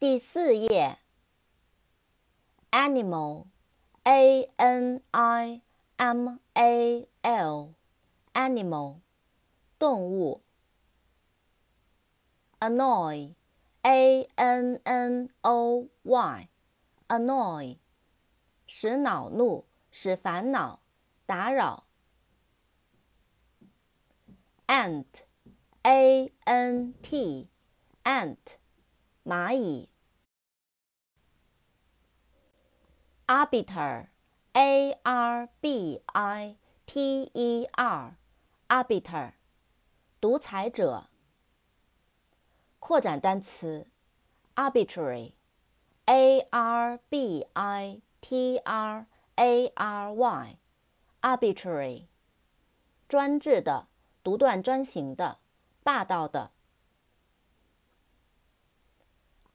第四页，animal，a n i m a l，animal，动物。annoy，a n n o y，annoy，使恼怒，使烦恼，打扰。ant，a n t，ant，蚂蚁。arbiter，a r b i t e r，arbiter，独裁者。扩展单词，arbitrary，a r b i t r a r y，arbitrary，专制的，独断专行的，霸道的。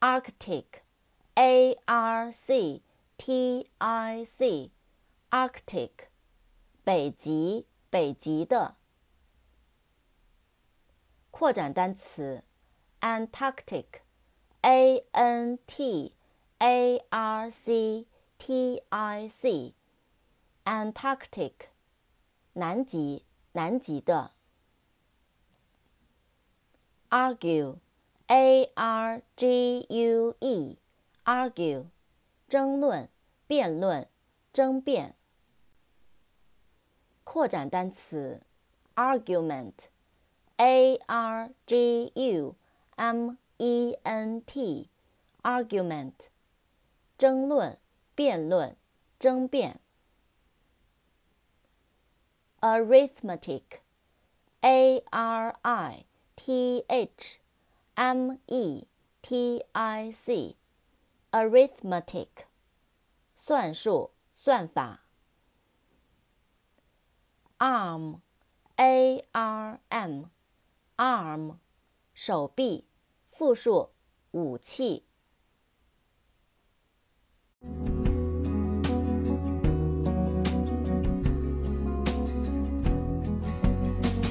arctic，a r c t i c，arctic，北极，北极的。扩展单词。Antarctic, A N T A R C T I C, Antarctic, 南极，南极的。Argue, A R G U E, argue, 争论、辩论、争辩。扩展单词，argument, A R G U。M E N T argument 争论、辩论、争辩。arithmetic A R I T H M E T I C arithmetic 算术、算法。arm A R M arm 手臂，复数，武器。